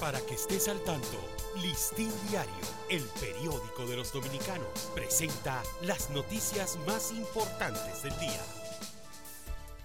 Para que estés al tanto, Listín Diario, el periódico de los dominicanos, presenta las noticias más importantes del día.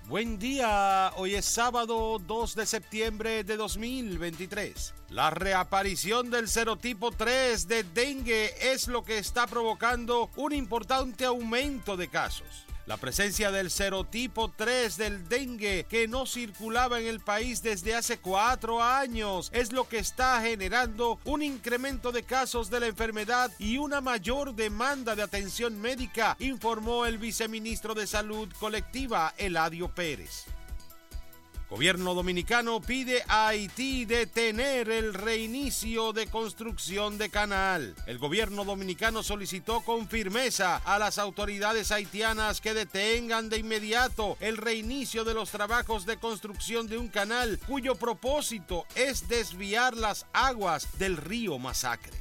Buen día, hoy es sábado 2 de septiembre de 2023. La reaparición del serotipo 3 de dengue es lo que está provocando un importante aumento de casos. La presencia del serotipo 3 del dengue que no circulaba en el país desde hace cuatro años es lo que está generando un incremento de casos de la enfermedad y una mayor demanda de atención médica, informó el viceministro de Salud Colectiva, Eladio Pérez. Gobierno dominicano pide a Haití detener el reinicio de construcción de canal. El gobierno dominicano solicitó con firmeza a las autoridades haitianas que detengan de inmediato el reinicio de los trabajos de construcción de un canal cuyo propósito es desviar las aguas del río Masacre.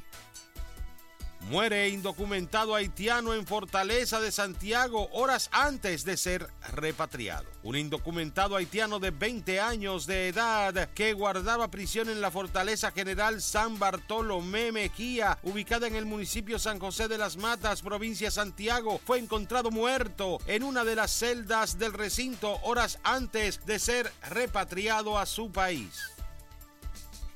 Muere indocumentado haitiano en Fortaleza de Santiago horas antes de ser repatriado. Un indocumentado haitiano de 20 años de edad que guardaba prisión en la Fortaleza General San Bartolomé Mejía, ubicada en el municipio San José de las Matas, provincia Santiago, fue encontrado muerto en una de las celdas del recinto horas antes de ser repatriado a su país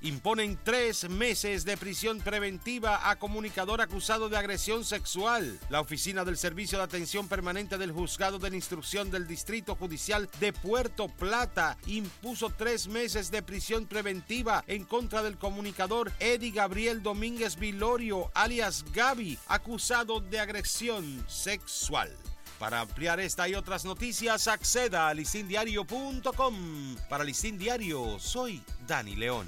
imponen tres meses de prisión preventiva a comunicador acusado de agresión sexual. La oficina del Servicio de Atención Permanente del Juzgado de la Instrucción del Distrito Judicial de Puerto Plata impuso tres meses de prisión preventiva en contra del comunicador Eddie Gabriel Domínguez Vilorio, alias Gaby, acusado de agresión sexual. Para ampliar esta y otras noticias, acceda a licindiario.com. Para Listín Diario, soy Dani León.